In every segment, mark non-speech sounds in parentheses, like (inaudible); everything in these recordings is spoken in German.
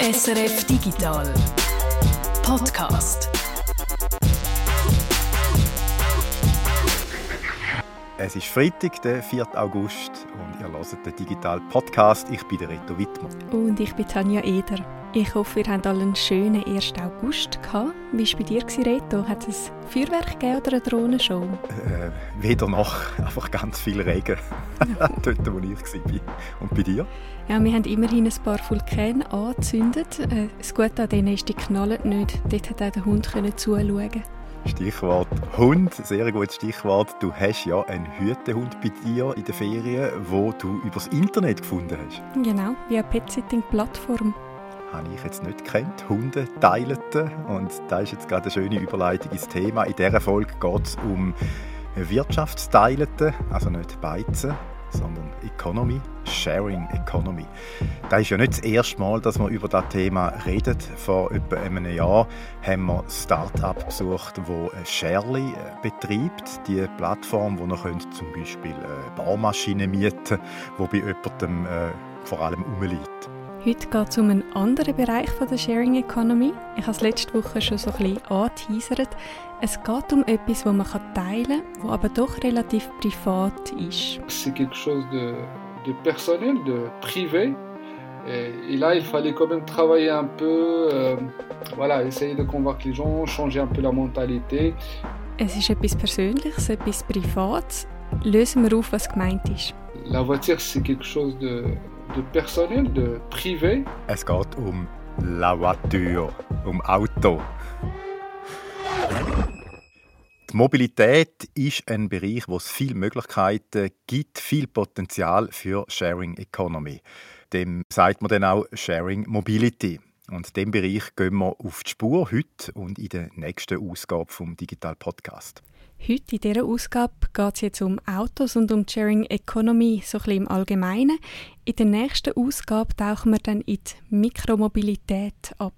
SRF Digital Podcast. Es ist Freitag, der 4. August und ihr hört den Digital Podcast. Ich bin der Reto Wittmer. Und ich bin Tanja Eder. Ich hoffe, ihr habt alle einen schönen 1. August gehabt. Wie war es bei dir, Reto? Hat es ein Feuerwerk gegeben oder eine Drohnenshow? Äh, weder noch, (laughs) einfach ganz viel Regen, (laughs) dort wo ich war. Und bei dir? Ja, wir haben immerhin ein paar Vulkane angezündet. Äh, das Gute an denen ist, die knallen nicht. Dort konnte auch der Hund zuschauen. Stichwort Hund, sehr gutes Stichwort. Du hast ja einen Hütehund bei dir in den Ferien, wo du übers Internet gefunden hast. Genau, via Pet-Sitting-Plattform habe ich jetzt nicht kennt. Hunde teilten. Und da ist jetzt gerade eine schöne Überleitung ins Thema. In dieser Folge geht es um Wirtschaftsteilten, also nicht Beizen, sondern Economy, Sharing Economy. Das ist ja nicht das erste Mal, dass wir über das Thema reden. Vor etwa einem Jahr haben wir Start-up besucht, das Sharely äh, betreibt. Die Plattform, wo man zum Beispiel äh, Baumaschinen mieten wo bei jemandem äh, vor allem rumliegt. Heute geht es um einen anderen Bereich von der Sharing Economy. Ich habe es letzte Woche schon so ein bisschen angeteasert. Es geht um etwas, das man teilen kann, das aber doch relativ privat ist. C'est quelque chose de, de personnel, de privé. Et là, il fallait quand même travailler un peu, euh, voilà, essayer de convaincre les gens, changer un peu la mentalité. Es ist etwas Persönliches, etwas Privates. Lösen wir auf, was gemeint ist. La voiture, c'est quelque chose de de personnel, de privé. Es geht um la voiture, um Auto. Die Mobilität ist ein Bereich, wo es viele Möglichkeiten gibt, viel Potenzial für Sharing Economy. Dem sagt man dann auch Sharing Mobility. Und dem Bereich gehen wir auf die Spur heute und in der nächsten Ausgabe vom Digital Podcast. Heute in dieser Ausgabe geht es jetzt um Autos und um Sharing Economy, so ein bisschen im Allgemeinen. In der nächsten Ausgabe tauchen wir dann in die Mikromobilität ab.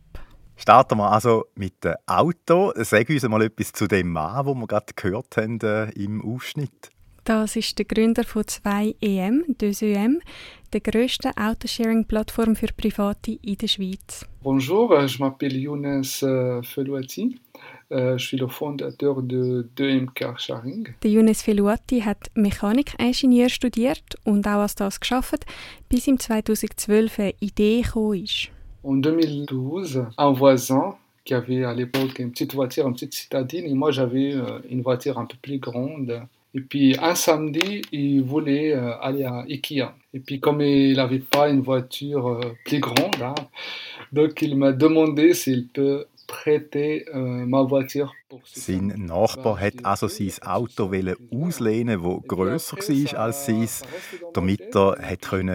Starten wir also mit dem Auto. Sag uns mal etwas zu dem Mann, wo wir gerade gehört haben äh, im Ausschnitt. Das ist der Gründer von 2EM, 2EM, der grössten Autosharing-Plattform für Private in der Schweiz. Bonjour, je m'appelle Younes euh, Felouati. Euh, je suis le fondateur de 2M Car Sharing. Der Younes Felouati hat Mechanikingenieur studiert und auch als das geschafft, bis im 2012 eine Idee gekommen ist. En 2012, un voisin qui avait à l'époque une petite voiture, une petite citadine, et moi j'avais euh, une voiture un peu plus grande. Et puis un samedi, il voulait euh, aller à Ikea. Et puis comme il n'avait pas une voiture plus grande, hein, donc il m'a demandé s'il peut euh, Sein Nachbar hat also sein Auto auslehnen, das grösser war als sein, damit er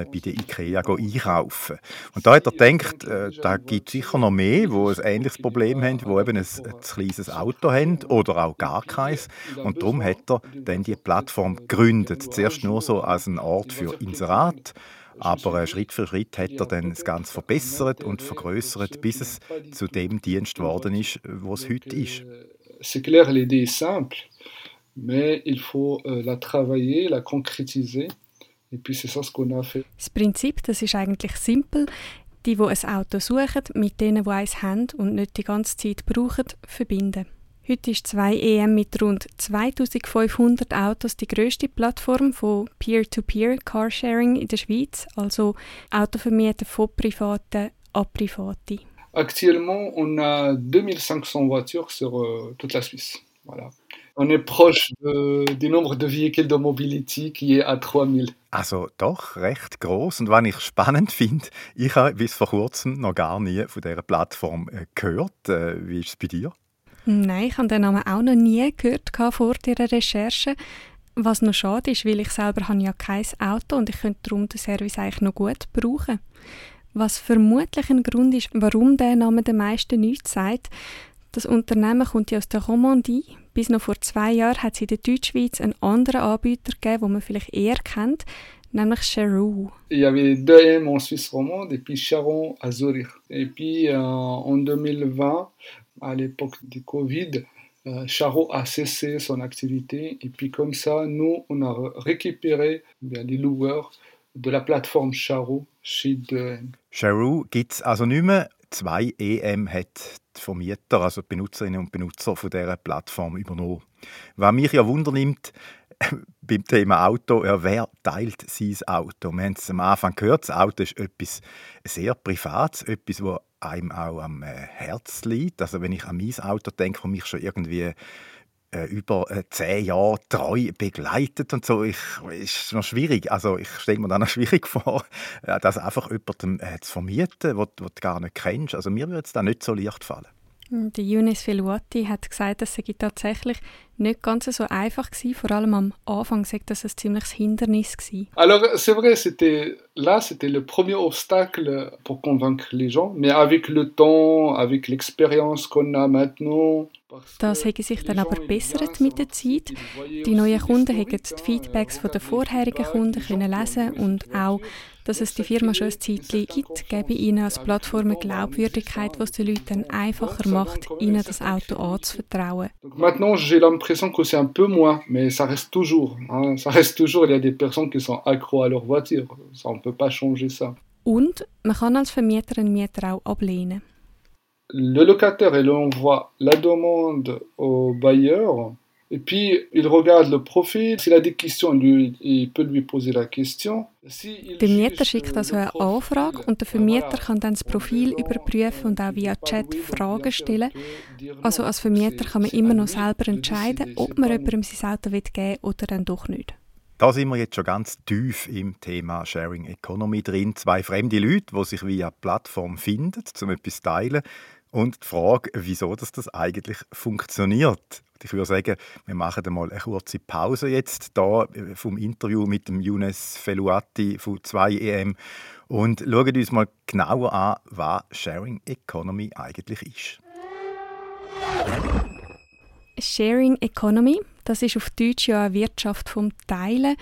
bei der Ikea einkaufen Und da hat er gedacht, äh, da gibt es sicher noch mehr, die ein ähnliches Problem haben, die eben ein, ein kleines Auto haben oder auch gar keins. Und darum hat er dann die Plattform gegründet. Zuerst nur so als ein Ort für Inserat. Aber Schritt für Schritt hat er dann das Ganze verbessert und vergrößert, bis es zu dem Dienst geworden ist, was es heute ist. C'est clair, l'idée est simple, mais il faut euh, la travailler, la concrétiser. Et puis c'est ça ce qu'on a fait. Das Prinzip, das ist eigentlich simpel. Die, die ein Auto suchen, mit denen, die eins haben und nicht die ganze Zeit brauchen, verbinden. Heute ist 2EM mit rund 2500 Autos die grösste Plattform von Peer-to-Peer Carsharing in der Schweiz, also Autovermieten von Privaten an Private. Actuellement, on a 2500 voitures sur euh, toute la Suisse. Voilà. On est proche de, du nombre de véhicules de mobility qui est à 3000. Also doch recht groß und was ich spannend finde, ich habe bis vor kurzem noch gar nie von dieser Plattform äh, gehört. Äh, wie ist es bei dir? Nein, ich habe den Namen auch noch nie gehört vor dieser Recherche. Was noch schade ist, weil ich selber habe ja kein Auto und ich könnte darum den Service eigentlich noch gut brauchen. Was vermutlich ein Grund ist, warum der Name den meisten nichts sagt. Das Unternehmen kommt ja aus der Romandie. Bis noch vor zwei Jahren hat es in der Deutschschweiz einen anderen Anbieter gegeben, den man vielleicht eher kennt, nämlich Charou. Il y avait 2M en Suisse romande et puis Charon à Zurich. Et puis euh, en 2020, à l'époque du Covid, euh, Charo a cessé son activité et puis comme ça, nous, on a récupéré bien, les loueurs de la plattforme Charo chez 2M. Charo gibt es also nicht mehr. 2EM hat die Vermieter, also die Benutzerinnen und Benutzer von dieser Plattform übernommen. Was mich ja wundernimmt, beim Thema Auto, ja, wer teilt sein Auto? Wir haben es am Anfang gehört, das Auto ist etwas sehr Privates, etwas, das einem auch am äh, Herz liegt. Also wenn ich an mein Auto denke, das mich schon irgendwie äh, über äh, zehn Jahre treu begleitet und so, ich, ist noch schwierig. Also ich stelle mir dann noch (laughs) schwierig vor, das einfach jemandem zu vermieten, den du gar nicht kennst. Also mir würde es da nicht so leicht fallen. Der Younes Feluati hat gesagt, es sei tatsächlich nicht ganz so einfach gewesen. Vor allem am Anfang sei das ein ziemliches Hindernis gewesen. Alors c'est vrai, c'était là, c'était le premier obstacle pour convaincre les gens. Mais avec le temps, avec l'expérience qu'on a maintenant, das hätte sich dann aber bessert mit der Zeit. Die neuen Kunden hätten die Feedbacks von den vorherigen Kunden können lesen und auch, dass es die Firma schon ein Zeitchen gibt, gebe ihnen als Plattform eine Glaubwürdigkeit, was den Leuten einfacher macht, ihnen das Auto anzuvertrauen. Maintenant, j'ai l'impression que c'est un peu moins, mais ça reste toujours. Hein, ça reste toujours, il y a des personnes qui sont accro à leur voiture. Ça, on peut pas changer ça. Und man kann als Vermieter einen Mieter auch ablehnen le locataire il envoie la demande au bailleur et puis il regarde le profil. S'il a des questions, lui, il peut lui poser la question. Der Mieter schickt also eine Anfrage und der Vermieter kann dann das Profil überprüfen und auch via Chat Fragen stellen. Also als Vermieter kann man immer noch selber entscheiden, ob man jemandem sein Auto geben will oder dann doch nicht. Da sind wir jetzt schon ganz tief im Thema Sharing Economy drin. Zwei fremde Leute, die sich via Plattform finden, um etwas zu teilen. Und die Frage, wieso das, das eigentlich funktioniert. Ich würde sagen, wir machen mal eine kurze Pause jetzt da äh, vom Interview mit dem Younes Feluati von 2EM und schauen uns mal genauer an, was Sharing Economy eigentlich ist. Sharing Economy, das ist auf Deutsch ja eine Wirtschaft vom Teilen.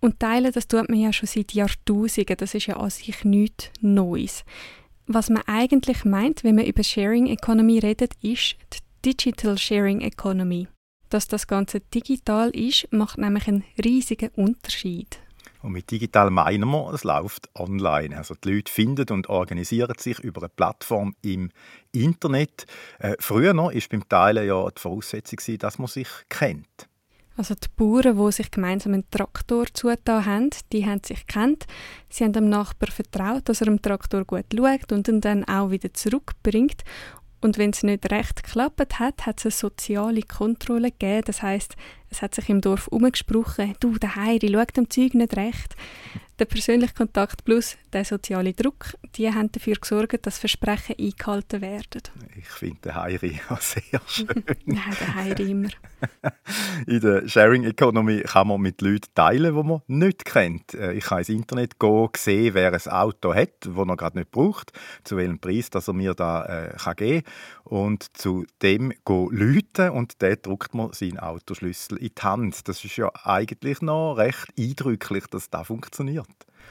Und Teilen, das tut man ja schon seit Jahrtausenden. Das ist ja an sich nichts Neues. Was man eigentlich meint, wenn man über Sharing Economy redet, ist die Digital Sharing Economy. Dass das Ganze digital ist, macht nämlich einen riesigen Unterschied. Und mit digital meinen wir, es läuft online. Also die Leute finden und organisieren sich über eine Plattform im Internet. Äh, früher noch war beim Teilen ja die Voraussetzung, dass man sich kennt. Also die Bauern, die sich gemeinsam einen Traktor zugetan haben, die haben sich kennt. Sie haben dem Nachbar vertraut, dass er dem Traktor gut schaut und ihn dann auch wieder zurückbringt. Und wenn es nicht recht geklappt hat, hat es eine soziale Kontrolle gegeben. Das heißt, es hat sich im Dorf umgesprochen, du, der Heiri, schau dem Zeug nicht recht. Der persönliche Kontakt plus der soziale Druck, die haben dafür gesorgt, dass Versprechen eingehalten werden. Ich finde den Heiri (laughs) auch sehr schön. Nein, der Heiri immer. (laughs) In der Sharing Economy kann man mit Leuten teilen, die man nicht kennt. Äh, ich kann ins Internet gehen, sehen, wer ein Auto hat, das er gerade nicht braucht, zu welchem Preis dass er mir da äh, kann geben kann. Und zu dem gehen Leute und der drückt mir seinen Autoschlüssel in die Hand. Das ist ja eigentlich noch recht eindrücklich, dass das funktioniert.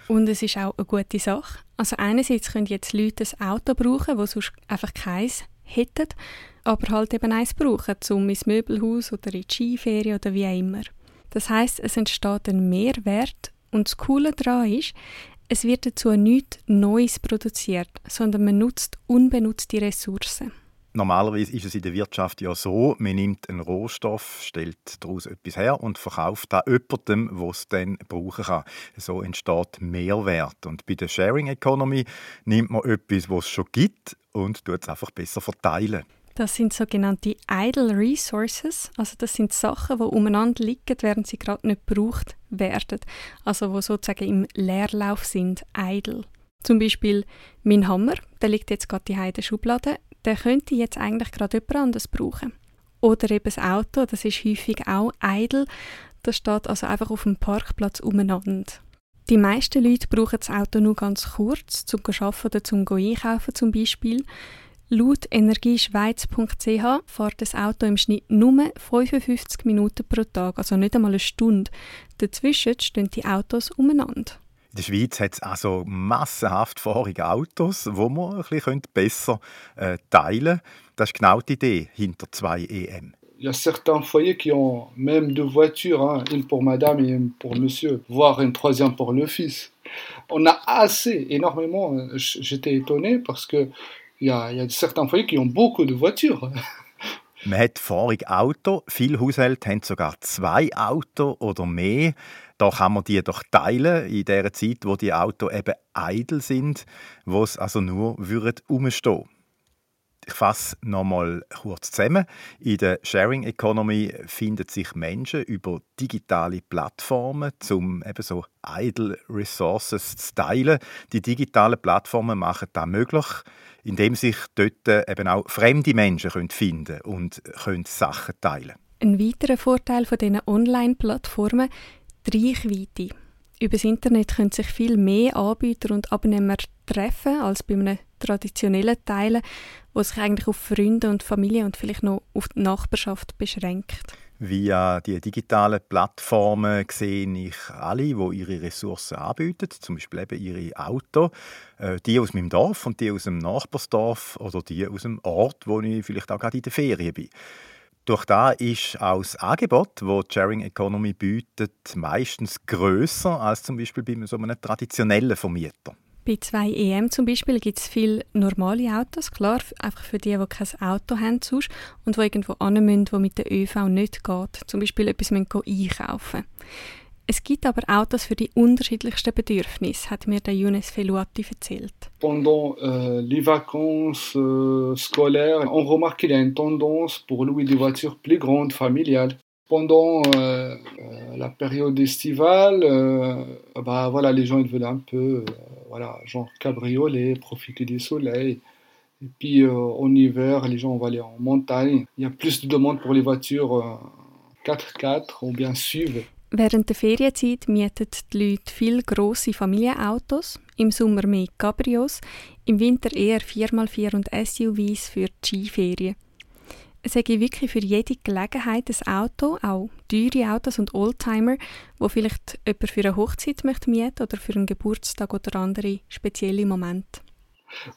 Und es ist auch eine gute Sache. Also einerseits können jetzt Leute ein Auto brauchen, das sonst einfach keins hätten, aber halt eben eins brauchen, um ins Möbelhaus oder in die Skiferie oder wie auch immer. Das heißt, es entsteht ein Mehrwert und das Coole daran ist, es wird dazu nichts Neues produziert, sondern man nutzt unbenutzte Ressourcen. Normalerweise ist es in der Wirtschaft ja so, man nimmt einen Rohstoff, stellt daraus etwas her und verkauft da jemandem, der es dann brauchen kann. So entsteht Mehrwert. Und bei der Sharing Economy nimmt man etwas, was es schon gibt und tut es einfach besser verteilen. Das sind sogenannte Idle Resources, also das sind Sachen, die umeinander liegen, während sie gerade nicht gebraucht werden, also wo sozusagen im Leerlauf sind, idle. Zum Beispiel mein Hammer, der liegt jetzt gerade in der Schublade der könnte jetzt eigentlich gerade jemand anderes brauchen. Oder eben das Auto, das ist häufig auch idle, das steht also einfach auf dem Parkplatz umeinander. Die meisten Leute brauchen das Auto nur ganz kurz, zum Arbeiten oder zum Einkaufen zum Beispiel. Laut energieschweiz.ch fährt das Auto im Schnitt nur 55 Minuten pro Tag, also nicht einmal eine Stunde. Dazwischen stehen die Autos umeinander. In der Schweiz hat es also massenhaft fahrige Autos, wo man ein bisschen besser äh, teilen könnte. Das ist genau die Idee hinter 2 EM. Il y a certains foyers qui ont même deux voitures, hein, une pour madame et une pour monsieur, voire une troisième pour le fils. On a assez, énormément. J'étais étonné parce que il y y a certains foyers qui ont beaucoup de voitures. Man hat vorig Auto. Viele Haushalte haben sogar zwei Autos oder mehr. Da kann man die doch teilen in der Zeit, wo die Autos eben idle sind, wo es also nur rumstehen ich fasse nochmal kurz zusammen. In der Sharing Economy finden sich Menschen über digitale Plattformen, um eben so idle Resources zu teilen. Die digitalen Plattformen machen das möglich, indem sich dort eben auch fremde Menschen finden können und können Sachen teilen Ein weiterer Vorteil von diesen Online-Plattformen die Reichweite. Über das Internet können sich viel mehr Anbieter und Abnehmer treffen als bei einem traditionellen Teilen, wo sich eigentlich auf Freunde und Familie und vielleicht noch auf die Nachbarschaft beschränkt. Via die digitalen Plattformen sehe ich alle, die ihre Ressourcen anbieten, zum Beispiel eben ihre Auto, äh, die aus meinem Dorf und die aus dem Nachbarsdorf oder die aus dem Ort, wo ich vielleicht auch gerade in der Ferien bin. Durch da ist auch das Angebot, das die Sharing Economy bietet, meistens größer als zum Beispiel bei so einem traditionellen Vermieter. Bei zwei EM zum Beispiel gibt es viele normale Autos, klar, einfach für die, die kein Auto haben sonst und die irgendwo an müssen, wo mit der ÖV nicht geht. Zum Beispiel etwas einkaufen es gibt aber Autos für die unterschiedlichsten Bedürfnisse, hat mir der Younes Felouati erzählt. Pendant euh, les vacances euh, scolaires, on remarque qu'il y a une tendance pour louer des voitures plus grandes, familiales. Pendant euh, la période estivale, bah, voilà, les gens ils veulent un peu, voilà, genre cabriolet, profiter du soleil. Et puis en hiver, les gens vont aller en montagne. Il y a plus de demandes pour les voitures 4x4 ou bien SUV. Während der Ferienzeit mieten die Leute viel grosse Familienautos, im Sommer mehr Cabrios, im Winter eher 4x4 und SUVs für die Skiferien. Es gibt wirklich für jede Gelegenheit ein Auto, auch teure Autos und Oldtimer, wo vielleicht jemand für eine Hochzeit möchte mieten oder für einen Geburtstag oder andere spezielle Momente.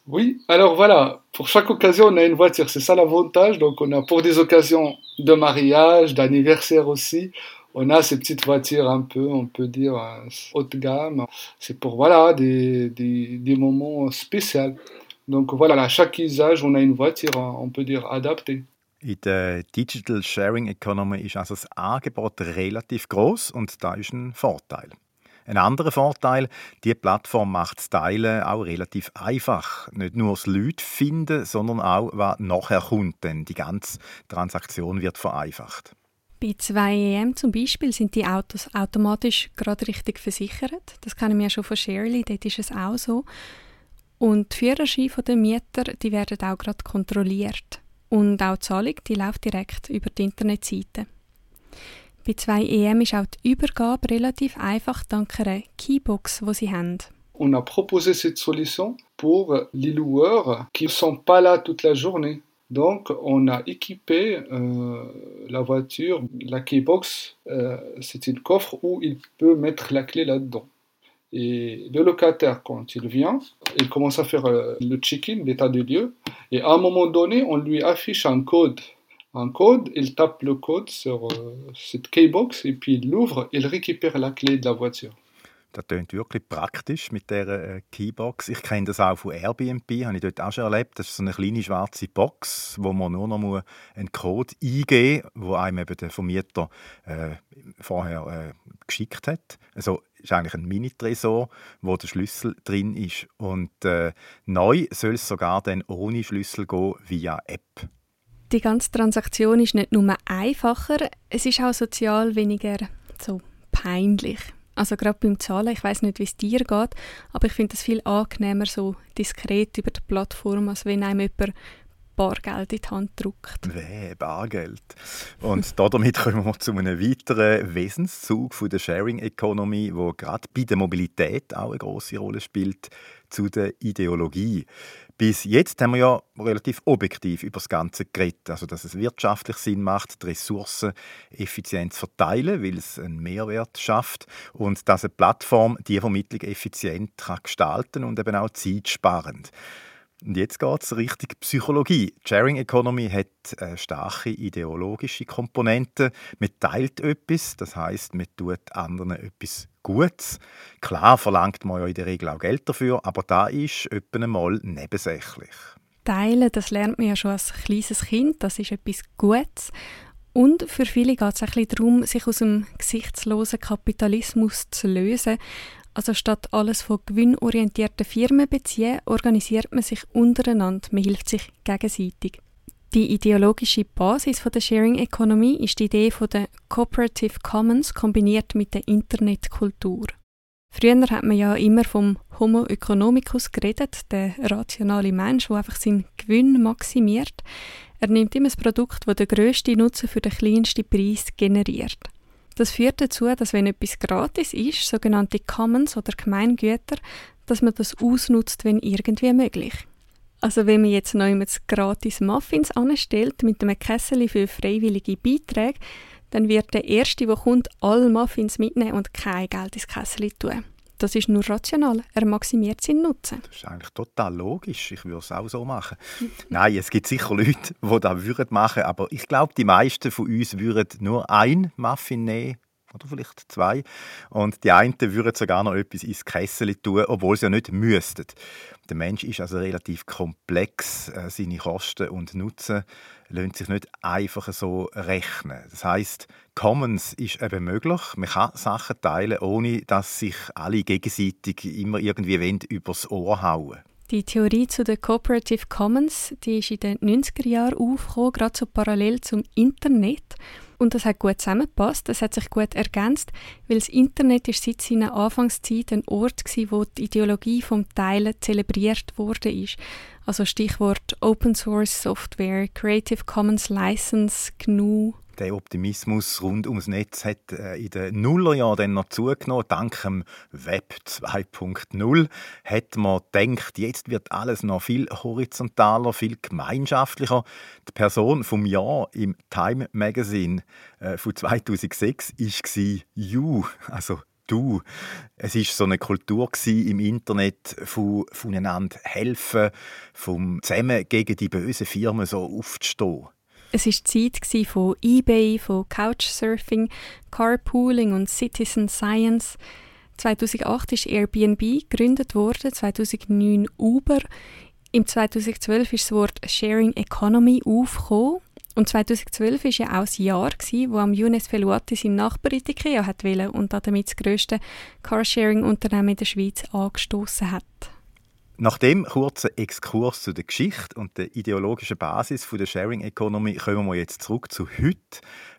Oui, alors voilà, pour chaque occasion, on a une voiture, c'est ça l'avantage. Donc on a pour des occasions de mariage, d'anniversaire aussi, on a ces petites voitures un peu, on peut dire, euh, haut de gamme. C'est pour voilà, des, des, des moments spéciaux. Donc voilà, à chaque usage, on a une voiture, on peut dire, adaptée. In der Digital Sharing Economy ist also das Angebot relativ groß und da ist ein Vorteil. Ein anderer Vorteil, die Plattform macht das Teilen auch relativ einfach. Nicht nur das Leute finden, sondern auch, was nachher kommt, denn die ganze Transaktion wird vereinfacht. Bei 2EM zum Beispiel sind die Autos automatisch gerade richtig versichert. Das kennen wir schon von Shirley, dort ist es auch so. Und die Führerscheine der Mieter die werden auch gerade kontrolliert. Und auch die Zahlung die läuft direkt über die Internetseite. Bei 2EM ist auch die Übergabe relativ einfach dank einer Keybox, die sie haben. On a proposé cette solution pour les loueurs qui ne sont pas là toute la journée. Donc, on a équipé euh, la voiture, la keybox, euh, c'est une coffre où il peut mettre la clé là-dedans. Et le locataire, quand il vient, il commence à faire euh, le check-in, l'état des lieux, et à un moment donné, on lui affiche un code. Un code, il tape le code sur cette keybox, et puis il l'ouvre, il récupère la clé de la voiture. Das klingt wirklich praktisch mit dieser äh, Keybox. Ich kenne das auch von Airbnb, habe ich dort auch schon erlebt. Das ist so eine kleine schwarze Box, wo man nur noch einen Code eingeben muss, wo einem eben der Vermieter äh, vorher äh, geschickt hat. Also ist eigentlich ein Mini-Tresor, wo der Schlüssel drin ist. Und äh, neu soll es sogar dann ohne Schlüssel gehen via App. Die ganze Transaktion ist nicht nur einfacher, es ist auch sozial weniger so peinlich. Also gerade beim Zahlen, ich weiß nicht, wie es dir geht, aber ich finde es viel angenehmer, so diskret über die Plattform, als wenn einem jemand Bargeld in die Hand drückt. Weh, Bargeld. Und (laughs) damit kommen wir zu einem weiteren Wesenszug von der Sharing Economy, wo gerade bei der Mobilität auch eine große Rolle spielt, zu der Ideologie. Bis jetzt haben wir ja relativ objektiv über das Ganze geredet, also dass es wirtschaftlich Sinn macht, die Ressourcen effizient zu verteilen, weil es einen Mehrwert schafft und dass eine Plattform die Vermittlung effizient kann gestalten und eben auch zeitsparend. Und jetzt geht es Richtung Psychologie. Die Sharing Economy hat eine starke ideologische Komponente. Man teilt etwas, das heißt, man tut anderen etwas Gutes. Klar verlangt man ja in der Regel auch Geld dafür, aber da ist etwa einmal nebensächlich. Teilen, das lernt man ja schon als kleines Kind, das ist etwas Gutes. Und für viele geht es ein darum, sich aus dem gesichtslosen Kapitalismus zu lösen. Also statt alles von gewinnorientierten Firmen beziehen, organisiert man sich untereinander, man hilft sich gegenseitig. Die ideologische Basis der Sharing Economy ist die Idee der Cooperative Commons kombiniert mit der Internetkultur. Früher hat man ja immer vom Homo economicus geredet, der rationale Mensch, der einfach seinen Gewinn maximiert. Er nimmt immer das Produkt, das den grössten Nutzen für den kleinsten Preis generiert. Das führt dazu, dass wenn etwas gratis ist, sogenannte Commons oder Gemeingüter, dass man das ausnutzt, wenn irgendwie möglich. Also wenn man jetzt noch immer gratis Muffins anstellt mit einem Kessel für freiwillige Beiträge, dann wird der Erste, der kommt, alle Muffins mitnehmen und kein Geld ins Kessel tun. Das ist nur rational. Er maximiert seinen Nutzen. Das ist eigentlich total logisch. Ich würde es auch so machen. (laughs) Nein, es gibt sicher Leute, die das würden machen, aber ich glaube, die meisten von uns würden nur ein Muffin nehmen oder vielleicht zwei. Und die einen würden sogar noch etwas ins Kessel tun, obwohl sie ja nicht müssten. Der Mensch ist also relativ komplex. Äh, seine Kosten und Nutzen lassen sich nicht einfach so rechnen. Das heißt, Commons ist eben möglich. Man kann Sachen teilen, ohne dass sich alle gegenseitig immer irgendwie übers Ohr hauen. Die Theorie zu den Cooperative Commons, die ist in den 90er Jahren aufgekommen, gerade so parallel zum Internet. Und das hat gut zusammengepasst, das hat sich gut ergänzt, weil das Internet ist seit seiner Anfangszeit ein Ort war, wo die Ideologie vom Teilen zelebriert wurde. Also Stichwort Open Source Software, Creative Commons License, GNU, der Optimismus rund ums Netz hat äh, in den Nullerjahren dann noch zugenommen. Dank dem Web 2.0 hat man gedacht, jetzt wird alles noch viel horizontaler, viel gemeinschaftlicher. Die Person vom Jahr im Time Magazine äh, von 2006 war You, also du. Es ist so eine Kultur im Internet von voneinander helfen, vom zusammen gegen die bösen Firmen so aufzustehen. Es war die Zeit von eBay, von Couchsurfing, Carpooling und Citizen Science. 2008 ist Airbnb gegründet worden, 2009 Uber. Im 2012 ist das Wort Sharing Economy aufgekommen. Und 2012 war ja auch das Jahr, gewesen, wo am Younes Feluati sein Nachbar in Ikea hat und damit das grösste Carsharing-Unternehmen in der Schweiz angestoßen hat. Nach dem kurzen Exkurs zu der Geschichte und der ideologischen Basis der Sharing Economy kommen wir jetzt zurück zu heute,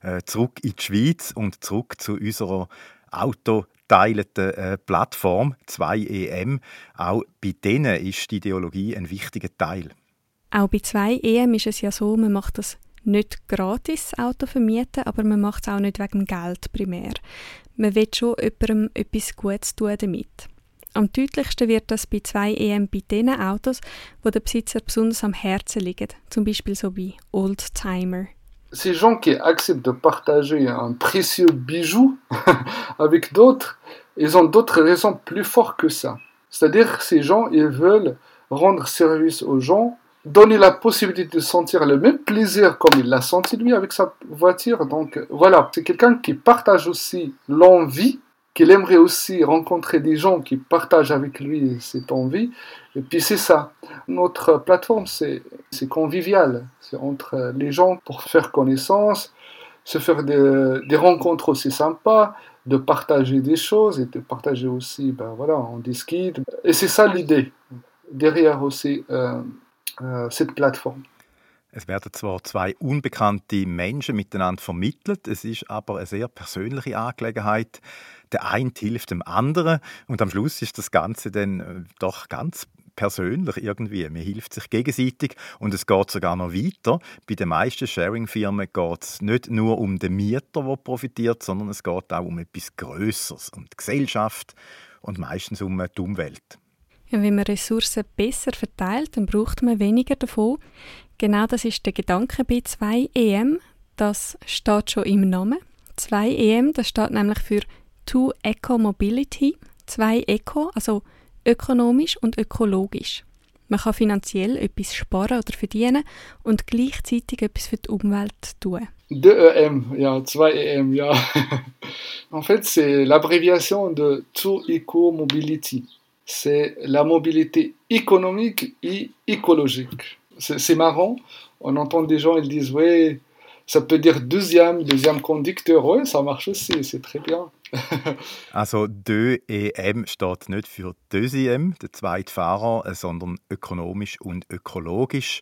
äh, zurück in die Schweiz und zurück zu unserer autoteilenden äh, Plattform 2EM. Auch bei denen ist die Ideologie ein wichtiger Teil. Auch bei 2EM ist es ja so, man macht das nicht gratis Auto vermieten, aber man macht es auch nicht wegen Geld primär. Man will schon jemandem etwas Gutes tun damit. Am deutlichsten wird das bei zwei EM bei Autos, wo der Besitzer besonders am Herzen liegen, zum Beispiel so wie Oldtimer. Ces gens qui acceptent de partager un précieux bijou (laughs) avec d'autres, ils ont d'autres raisons plus fortes que ça. C'est-à-dire ces gens, ils veulent rendre service aux gens, donner la possibilité de sentir le même plaisir comme il l'a senti lui avec sa voiture. Donc voilà, c'est quelqu'un qui partage aussi l'envie qu'il aimerait aussi rencontrer des gens qui partagent avec lui cette envie. Et puis c'est ça. Notre plateforme, c'est convivial. C'est entre les gens pour faire connaissance, se faire des, rencontres aussi sympas, de partager des choses et de partager aussi, ben voilà, on discute. Et c'est ça l'idée derrière aussi euh, euh, cette plateforme. Es werden zwar zwei unbekannte Menschen miteinander vermittelt, es ist aber eine sehr persönliche Angelegenheit. Der eine hilft dem anderen und am Schluss ist das Ganze dann äh, doch ganz persönlich irgendwie. Man hilft sich gegenseitig und es geht sogar noch weiter. Bei den meisten Sharing-Firmen geht es nicht nur um den Mieter, der profitiert, sondern es geht auch um etwas Größeres, um die Gesellschaft und meistens um die Umwelt. Ja, wenn man Ressourcen besser verteilt, dann braucht man weniger davon. Genau das ist der Gedanke bei 2EM. Das steht schon im Namen. 2EM, das steht nämlich für Two Eco Mobility. Zwei Eco, also ökonomisch und ökologisch. Man kann finanziell etwas sparen oder verdienen und gleichzeitig etwas für die Umwelt tun. 2EM, ja, 2EM, ja. (laughs) en fait, c'est l'abréviation de Two Eco Mobility. C'est la mobilité économique et écologique. c'est marrant. On entend des gens, ils disent, oui, ça peut dire deuxième, deuxième conducteur. Oui, ça marche aussi, c'est très bien. (laughs) also 2EM steht nicht für deuxième, der zweite Fahrer, sondern ökonomisch und ökologisch.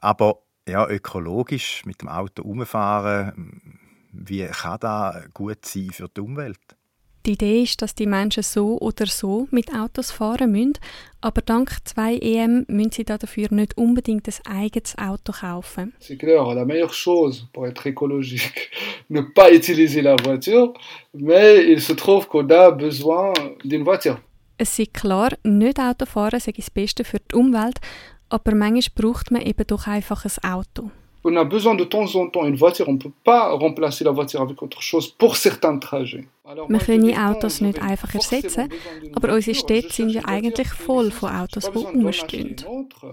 Aber ja, ökologisch mit dem Auto umfahren, wie kann das gut sein für die Umwelt? Die Idee ist, dass die Menschen so oder so mit Autos fahren müssen, aber dank 2EM müssen sie dafür nicht unbedingt ein eigenes Auto kaufen. C'est clair, la meilleure chose pour être écologique, (laughs) ne pas utiliser la voiture, mais il se trouve qu'on a besoin d'une voiture. Es ist klar, nicht Autofahren sei das Beste für die Umwelt, aber manchmal braucht man eben doch einfach ein Auto. On a besoin de temps en temps une voiture, on ne peut pas remplacer la voiture avec autre chose pour certains trajets. Wir können Autos nicht einfach ersetzen, aber unsere Städte sind ja eigentlich voll von Autos, die rumstehen.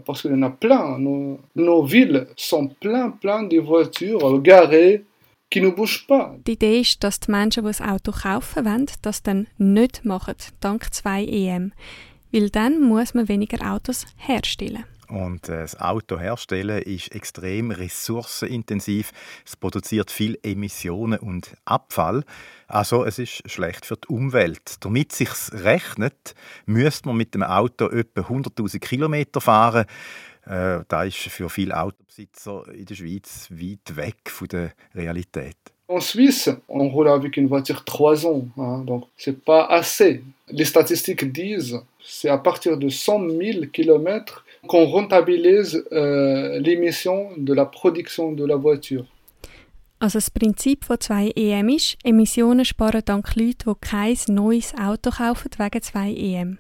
Parce qu'il y en a plein. Nos, nos villes sont plein, plein de voitures garées qui ne bougent pas. Die Idee ist, dass die Menschen, die ein Auto kaufen wollen, das dann nicht machen, dank 2 EM. Weil dann muss man weniger Autos herstellen. Und äh, das Auto herstellen ist extrem ressourcenintensiv. Es produziert viel Emissionen und Abfall. Also es ist schlecht für die Umwelt. Damit sich rechnet, müsste man mit dem Auto etwa 100.000 Kilometer fahren. Äh, das ist für viele Autobesitzer in der Schweiz weit weg von der Realität. En Suisse, on roule avec une voiture 3 ans, hein, donc c'est pas assez. Les statistiques disent c'est à partir de 100 000 km qu'on rentabilise euh, l'émission de la production de la voiture. Also das Prinzip von 2 EM ist, Emissionen sparen dank Leuten, die kein neues Auto kaufen wegen 2 EM.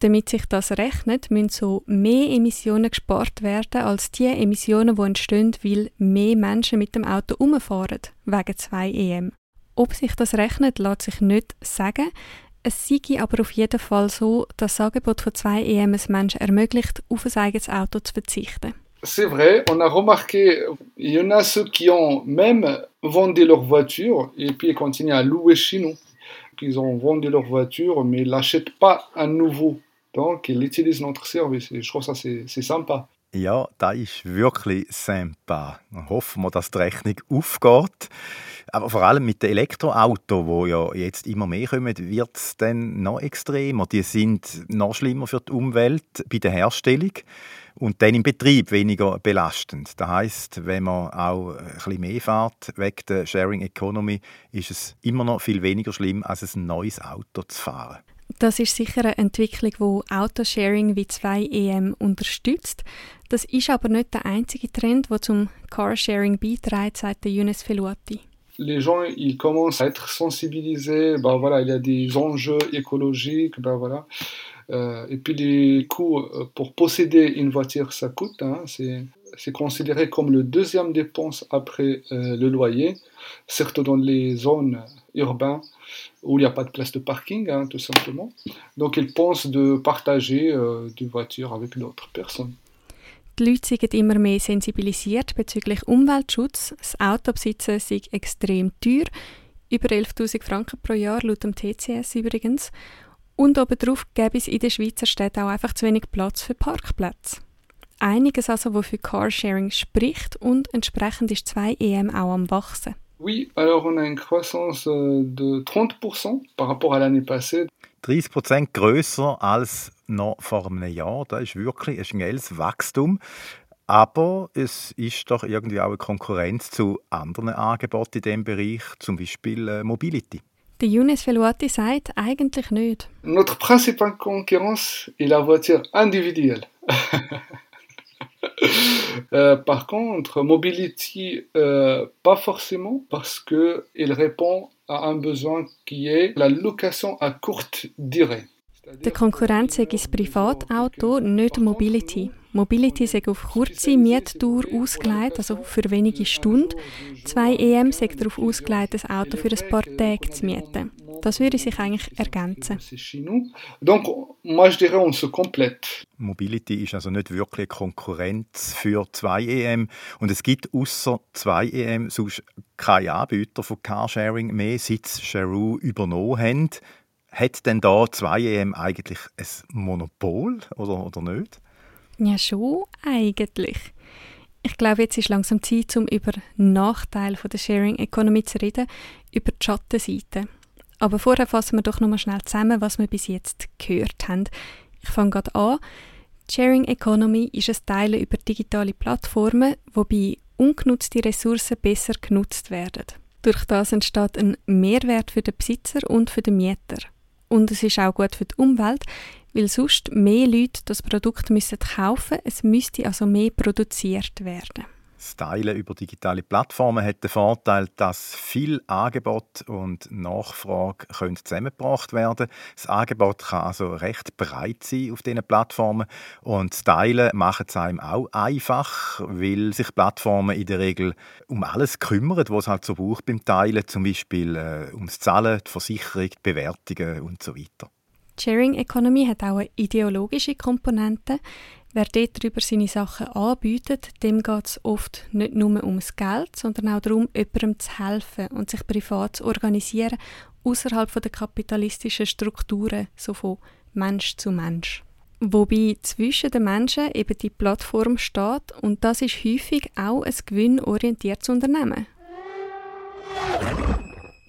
Damit sich das rechnet, müssen so mehr Emissionen gespart werden als die Emissionen, die entstehen, weil mehr Menschen mit dem Auto umfahren, wegen 2 EM. Ob sich das rechnet, lässt sich nicht sagen. Es sei aber auf jeden Fall so, dass das Angebot von 2 EM es Menschen ermöglicht, auf ein eigenes Auto zu verzichten. C'est vrai, on a remarqué, il y en a ceux qui ont même vendu leur voiture et puis continuent à louer chez nous. Ils ont vendu leur voiture mais ils l'achètent pas à nouveau. Donc, ils utilisent notre service. Et je trouve ça, c'est sympa. Ja, das ist wirklich sympa. Hoffen wir, dass die Rechnung aufgeht. Aber vor allem mit den Elektroautos, die ja jetzt immer mehr kommen, wird es dann noch extremer. Die sind noch schlimmer für die Umwelt bei der Herstellung und dann im Betrieb weniger belastend. Das heißt, wenn man auch ein bisschen mehr fährt wegen der Sharing Economy, ist es immer noch viel weniger schlimm, als ein neues Auto zu fahren. Das ist sicher eine Entwicklung, die Autosharing wie 2EM unterstützt. Das ist aber nicht der einzige Trend, der zum Carsharing beiträgt, sagt Younes Felouati. les gens ils commencent à être sensibilisés. Bah voilà, il y a des enjeux écologiques. Bah voilà. Euh, et puis les coûts pour posséder une voiture, ça coûte. Hein, c'est considéré comme le deuxième dépense après euh, le loyer, surtout dans les zones urbaines où il n'y a pas de place de parking, hein, tout simplement. Donc ils pensent de partager euh, des voitures avec d'autres personnes. Die Leute sind immer mehr sensibilisiert bezüglich Umweltschutz. Das Autobesitzen sei extrem teuer, über 11.000 Franken pro Jahr laut dem TCS übrigens. Und obendrauf gäbe es in den Schweizer Städten auch einfach zu wenig Platz für Parkplätze. Einiges also, was für Carsharing spricht und entsprechend ist 2 EM auch am Wachsen. Oui, alors on a une croissance euh, de 30% par rapport à l'année passée. 30 Prozent grösser als noch vor einem Jahr. Das ist wirklich ein schnelles Wachstum. Aber es ist doch irgendwie auch eine Konkurrenz zu anderen Angeboten in diesem Bereich, zum Beispiel äh, Mobility. Der Younes Felouati sagt eigentlich nicht. Notre principale concurrence est la voiture individuelle. (laughs) Euh, par contre, Mobility, euh, pas forcément, parce qu'il répond à un besoin qui est la location à courte durée. Der Konkurrenz ist das Privatauto, nicht Mobility. Mobility ist auf kurze Mietdauer ausgelegt, also für wenige Stunden. 2 EM sagt darauf ausgelegt, ein Auto für ein paar Tage. Das würde sich eigentlich ergänzen. Donc, moi je dirais, on se complète. Mobility ist also nicht wirklich Konkurrenz für 2 EM und es gibt außer 2 EM sonst keine Anbieter von Carsharing mehr, seit Sharoo übernommen haben. Hat denn da 2EM eigentlich ein Monopol oder, oder nicht? Ja, schon eigentlich. Ich glaube, jetzt ist langsam Zeit, um über Nachteile der Sharing Economy zu reden, über die Schattenseite. Aber vorher fassen wir doch nochmal schnell zusammen, was wir bis jetzt gehört haben. Ich fange gerade an. Sharing Economy ist ein Teilen über digitale Plattformen, wobei ungenutzte Ressourcen besser genutzt werden. Durch das entsteht ein Mehrwert für den Besitzer und für den Mieter. Und es ist auch gut für die Umwelt, weil sonst mehr Leute das Produkt müssen kaufen. Es müsste also mehr produziert werden. Das Teilen über digitale Plattformen hat den Vorteil, dass viel Angebot und Nachfrage können zusammengebracht werden Das Angebot kann also recht breit sein auf diesen Plattformen und das Teilen macht es einem auch einfach, weil sich Plattformen in der Regel um alles kümmern, was es halt so braucht beim Teilen, zum Beispiel äh, ums Zahlen, die Versicherung, die Bewertungen und so weiter. Sharing Economy hat auch eine ideologische Komponente. Wer dort darüber seine Sachen anbietet, dem geht es oft nicht nur ums Geld, sondern auch darum, jemandem zu helfen und sich privat zu organisieren, außerhalb der kapitalistischen Strukturen, so von Mensch zu Mensch. Wobei zwischen den Menschen eben die Plattform steht und das ist häufig auch ein gewinnorientiertes Unternehmen.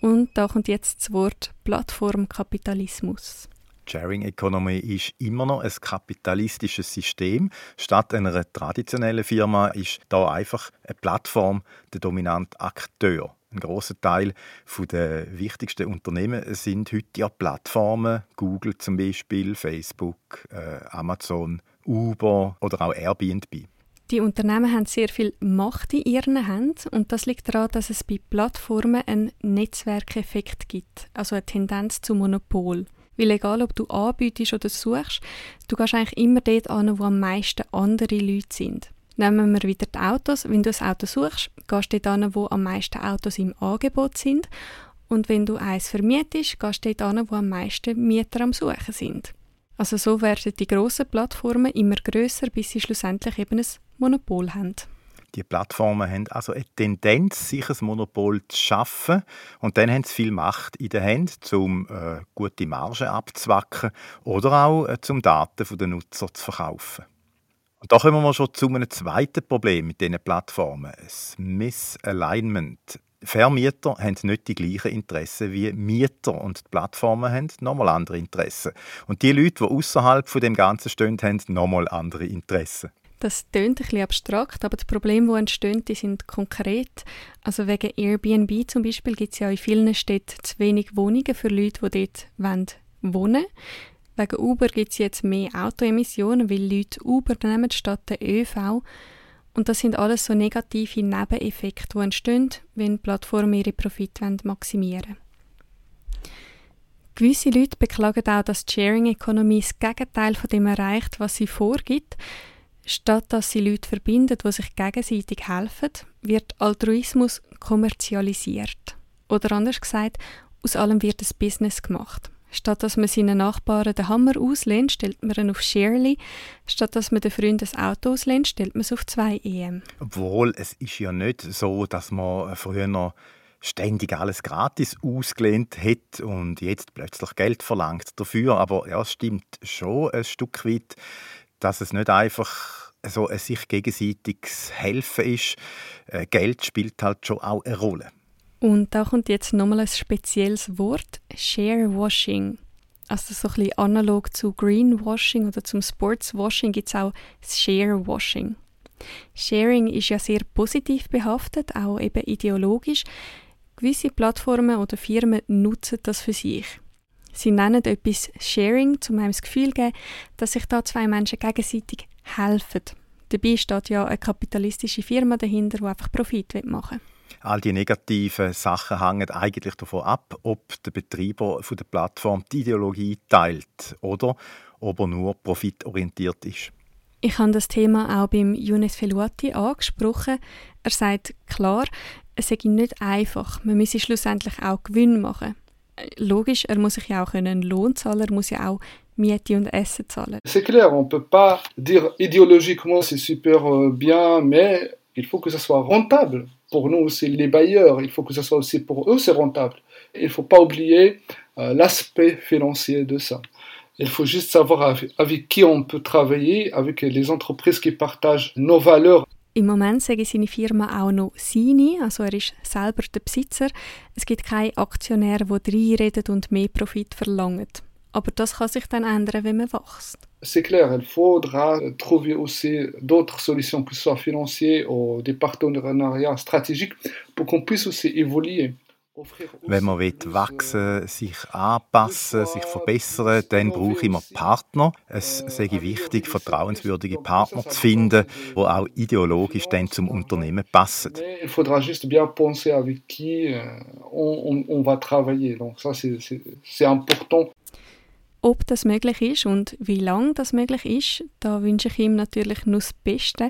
Und da kommt jetzt das Wort Plattformkapitalismus. Sharing Economy ist immer noch ein kapitalistisches System. Statt einer traditionellen Firma ist da einfach eine Plattform der dominante Akteur. Ein großer Teil der wichtigsten Unternehmen sind heute ja Plattformen, Google zum Beispiel, Facebook, äh, Amazon, Uber oder auch Airbnb. Die Unternehmen haben sehr viel Macht in ihren Händen und das liegt daran, dass es bei Plattformen einen Netzwerkeffekt gibt, also eine Tendenz zum Monopol. Weil egal, ob du anbietest oder suchst, du gehst eigentlich immer dort an, wo am meisten andere Leute sind. Nehmen wir wieder die Autos. Wenn du ein Auto suchst, gehst du dort an, wo am meisten Autos im Angebot sind. Und wenn du eins vermietest, gehst du dort an, wo am meisten Mieter am Suchen sind. Also so werden die grossen Plattformen immer grösser, bis sie schlussendlich eben ein Monopol haben. Die Plattformen haben also eine Tendenz, sich ein Monopol zu schaffen. Und dann haben sie viel Macht in den Händen, um äh, gute Margen abzwacken oder auch äh, zum Daten der Nutzer zu verkaufen. Und da kommen wir schon zu einem zweiten Problem mit diesen Plattformen: das Misalignment. Vermieter haben nicht die gleichen Interessen wie Mieter und die Plattformen haben nochmal andere Interessen. Und die Leute, die außerhalb von dem Ganzen stehen, haben nochmal andere Interessen. Das klingt ein bisschen abstrakt, aber die Probleme, die entstehen, die sind konkret. Also wegen Airbnb zum Beispiel gibt es ja in vielen Städten zu wenig Wohnungen für Leute, die dort wollen wohnen Wegen Uber gibt es jetzt mehr Autoemissionen, weil Leute Uber nehmen statt der ÖV. Und das sind alles so negative Nebeneffekte, die entstehen, wenn Plattformen ihre Profite maximieren wollen. Gewisse Leute beklagen auch, dass die Sharing Economy das Gegenteil von dem erreicht, was sie vorgibt. Statt dass sie Leute verbindet, die sich gegenseitig helfen, wird Altruismus kommerzialisiert. Oder anders gesagt, aus allem wird ein Business gemacht. Statt dass man seinen Nachbarn den Hammer auslehnt, stellt man ihn auf Shirley. Statt dass man den Freund das Auto auslehnt, stellt man es auf zwei EM. Obwohl, es ist ja nicht so, dass man früher noch ständig alles gratis ausgelehnt hat und jetzt plötzlich Geld verlangt dafür. Aber ja, es stimmt schon ein Stück weit dass es nicht einfach so ein sich gegenseitiges Helfen ist. Äh, Geld spielt halt schon auch eine Rolle. Und da kommt jetzt nochmal ein spezielles Wort, Sharewashing. Also so ein bisschen analog zu Greenwashing oder zum Sportswashing gibt es auch Sharewashing. Sharing ist ja sehr positiv behaftet, auch eben ideologisch. Gewisse Plattformen oder Firmen nutzen das für sich. Sie nennen etwas Sharing, um einem das Gefühl zu geben, dass sich da zwei Menschen gegenseitig helfen. Dabei steht ja eine kapitalistische Firma dahinter, die einfach Profit machen will. All die negativen Sachen hängen eigentlich davon ab, ob der Betreiber von der Plattform die Ideologie teilt oder ob er nur profitorientiert ist. Ich habe das Thema auch beim Younes Feluati angesprochen. Er sagt klar, es sei nicht einfach. Man müsse schlussendlich auch Gewinn machen C'est clair, on peut pas dire idéologiquement c'est super euh, bien, mais il faut que ça soit rentable. Pour nous, c'est les bailleurs, il faut que ça soit aussi pour eux, c'est rentable. Il ne faut pas oublier euh, l'aspect financier de ça. Il faut juste savoir avec qui on peut travailler, avec les entreprises qui partagent nos valeurs. Im Moment sage seine Firma auch noch seine, also er ist selber der Besitzer. Es gibt keine Aktionäre, die reinreden und mehr Profit verlangen. Aber das kann sich dann ändern, wenn man wächst. C'est clair, il faudra trouver aussi d'autres solutions, que ce soit financières ou des partenariats stratégiques, pour qu'on puisse aussi évoluer. Wenn man wachsen sich anpassen, sich verbessern, dann brauche ich immer Partner. Es sei wichtig, vertrauenswürdige Partner zu finden, die auch ideologisch dann zum Unternehmen passen. Il faudra juste bien penser avec qui euh, on, on, va travailler. Donc ça, c'est important. Ob das möglich ist und wie lange das möglich ist, da wünsche ich ihm natürlich nur das Beste.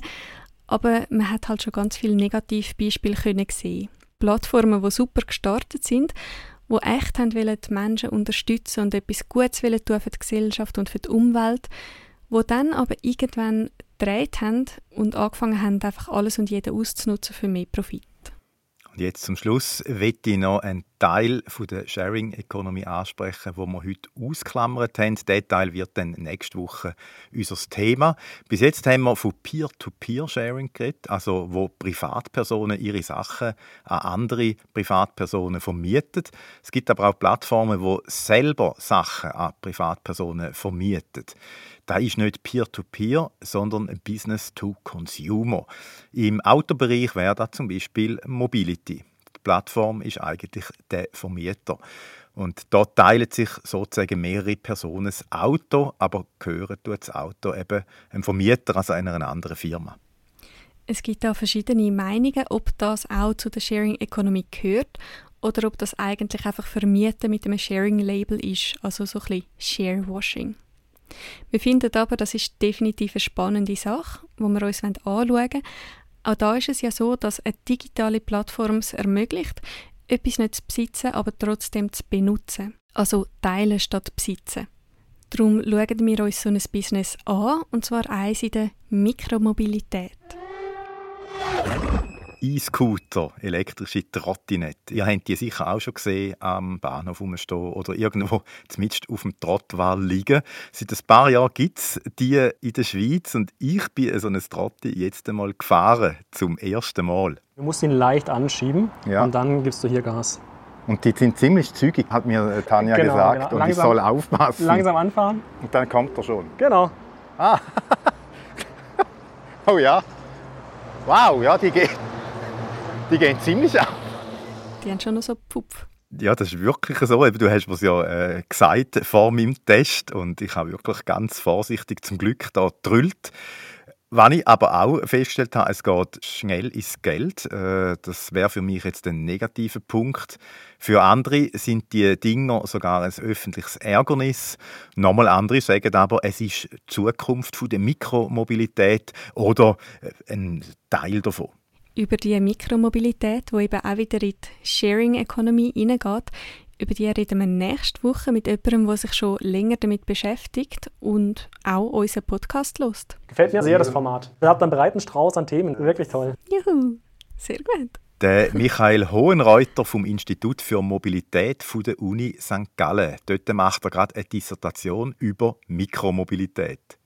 Aber man hat halt schon ganz viele Negativbeispiele können sehen. Plattformen, die super gestartet sind, die echt haben wollen, die Menschen unterstützen und etwas Gutes wollen tun für die Gesellschaft und für die Umwelt, wo dann aber irgendwann gedreht haben und angefangen haben, einfach alles und jeden auszunutzen für mehr Profit. Und jetzt zum Schluss möchte ich noch einen Teil der Sharing Economy ansprechen, wo wir heute ausklammert haben. Der Teil wird dann nächste Woche unser Thema. Bis jetzt haben wir von Peer-to-Peer-Sharing geredet, also wo Privatpersonen ihre Sachen an andere Privatpersonen vermieten. Es gibt aber auch Plattformen, wo selber Sachen an Privatpersonen vermieten. Das ist nicht Peer-to-Peer, sondern Business to Consumer. Im Autobereich wäre das zum Beispiel Mobility. Plattform ist eigentlich der Vermieter. Und dort teilen sich sozusagen mehrere Personen das Auto, aber gehören tut das Auto eben einem Vermieter, also einer anderen Firma. Es gibt da verschiedene Meinungen, ob das auch zu der Sharing Economy gehört oder ob das eigentlich einfach Vermieten mit einem Sharing-Label ist, also so ein bisschen Share-Washing. Wir finden aber, das ist definitiv eine spannende Sache, die wir uns anschauen wollen. Auch da ist es ja so, dass eine digitale Plattform es ermöglicht, etwas nicht zu besitzen, aber trotzdem zu benutzen. Also teilen statt besitzen. Darum schauen wir uns so ein Business an, und zwar eins in der Mikromobilität. E-Scooter, elektrische Trottinette. Ihr habt die sicher auch schon gesehen am Bahnhof rumstehen oder irgendwo (laughs) zumindest auf dem Trottwall liegen. Seit ein paar Jahren gibt es die in der Schweiz und ich bin so ein Trotti jetzt einmal gefahren, zum ersten Mal. Du musst ihn leicht anschieben ja. und dann gibst du hier Gas. Und die sind ziemlich zügig, hat mir Tanja genau, gesagt. Genau. Und langsam, ich soll aufpassen. Langsam anfahren. Und dann kommt er schon. Genau. Ah. (laughs) oh ja. Wow, ja, die geht. Die gehen ziemlich ab. Die haben schon noch so Pupf. Ja, das ist wirklich so. Du hast mir ja äh, gesagt vor meinem Test und ich habe wirklich ganz vorsichtig zum Glück da drüllt. Was ich aber auch festgestellt habe, es geht schnell ins Geld. Äh, das wäre für mich jetzt ein negativer Punkt. Für andere sind die Dinger sogar ein öffentliches Ärgernis. Nochmal andere sagen aber, es ist die Zukunft der Mikromobilität oder äh, ein Teil davon über die Mikromobilität, wo eben auch wieder in die Sharing Economy hineingeht. Über die reden wir nächste Woche mit jemandem, der sich schon länger damit beschäftigt und auch unseren Podcast lost. Gefällt mir sehr das Format. Ihr habt einen breiten Strauß an Themen. Wirklich toll. Juhu, sehr gut. Der (laughs) Michael Hohenreuter vom Institut für Mobilität von der Uni St. Gallen. Dort macht er gerade eine Dissertation über Mikromobilität.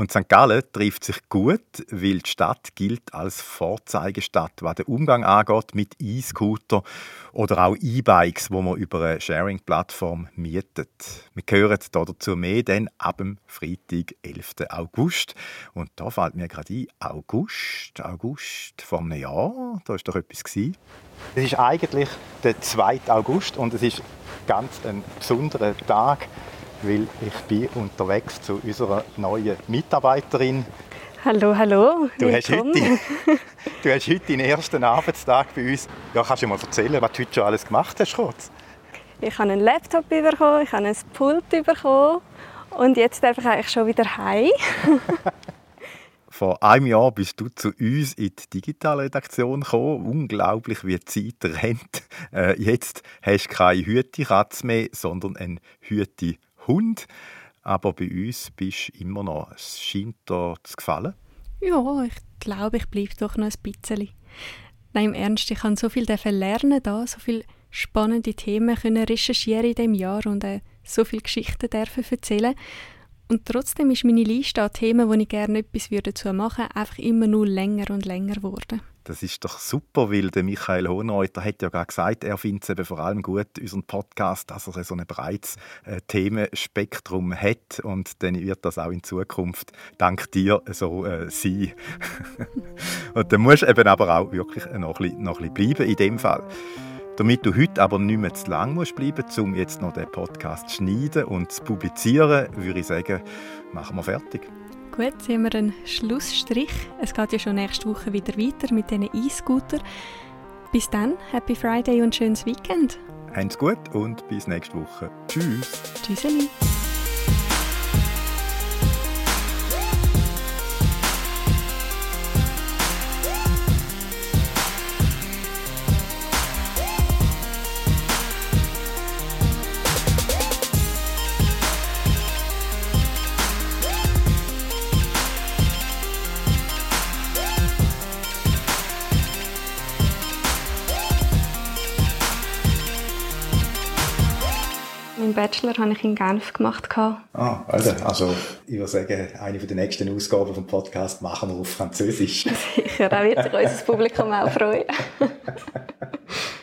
Und St. Gallen trifft sich gut, weil die Stadt gilt als Vorzeigestadt, was den Umgang angeht mit E-Scooter oder auch E-Bikes, wo man über eine Sharing-Plattform mietet. Wir hören dazu mehr dann ab dem Freitag, 11. August. Und da fällt mir gerade ein, August, August vor einem Jahr, da war doch etwas. Es ist eigentlich der 2. August und es ist ganz ein besonderer Tag weil ich bin unterwegs zu unserer neuen Mitarbeiterin. Hallo, hallo. Du hast, heute, du hast heute deinen ersten Arbeitstag bei uns. Ja, kannst du mal erzählen, was du heute schon alles gemacht hast? Kurz? Ich habe einen Laptop bekommen, ich habe ein Pult bekommen und jetzt darf ich eigentlich schon wieder heim. (laughs) Vor einem Jahr bist du zu uns in die Digitalredaktion gekommen. Unglaublich, wie die Zeit rennt. Äh, jetzt hast du keine Hüte-Katze mehr, sondern ein Hüte Hund. Aber bei uns bist du immer noch. Es scheint dir zu gefallen. Ja, ich glaube, ich bleibe doch noch ein bisschen. Nein, im Ernst, ich habe so viel lernen da, so viele spannende Themen können recherchieren in diesem Jahr und äh, so viele Geschichten dürfen erzählen und trotzdem ist meine Liste an Themen, wo ich gerne etwas dazu machen würde, einfach immer nur länger und länger geworden. Das ist doch super, weil der Michael Hohenreuter hat ja gerade gesagt, er findet es eben vor allem gut, unseren Podcast, dass er so ein breites äh, Themenspektrum hat und dann wird das auch in Zukunft dank dir so äh, sein. (laughs) und dann musst du eben aber auch wirklich noch ein, bisschen, noch ein bisschen bleiben in dem Fall. Damit du heute aber nicht mehr zu lang musst bleiben musst, um jetzt noch den Podcast zu schneiden und zu publizieren, würde ich sagen, machen wir fertig. Gut, jetzt haben wir einen Schlussstrich. Es geht ja schon nächste Woche wieder weiter mit diesen E-Scooter. Bis dann, Happy Friday und schönes Weekend. Habt's gut und bis nächste Woche. Tschüss. Bachelor habe ich in Genf gemacht. Ah, also, also ich würde sagen, eine der nächsten Ausgaben vom Podcast machen wir auf Französisch. (laughs) Sicher, da wird sich unser Publikum auch freuen. (laughs)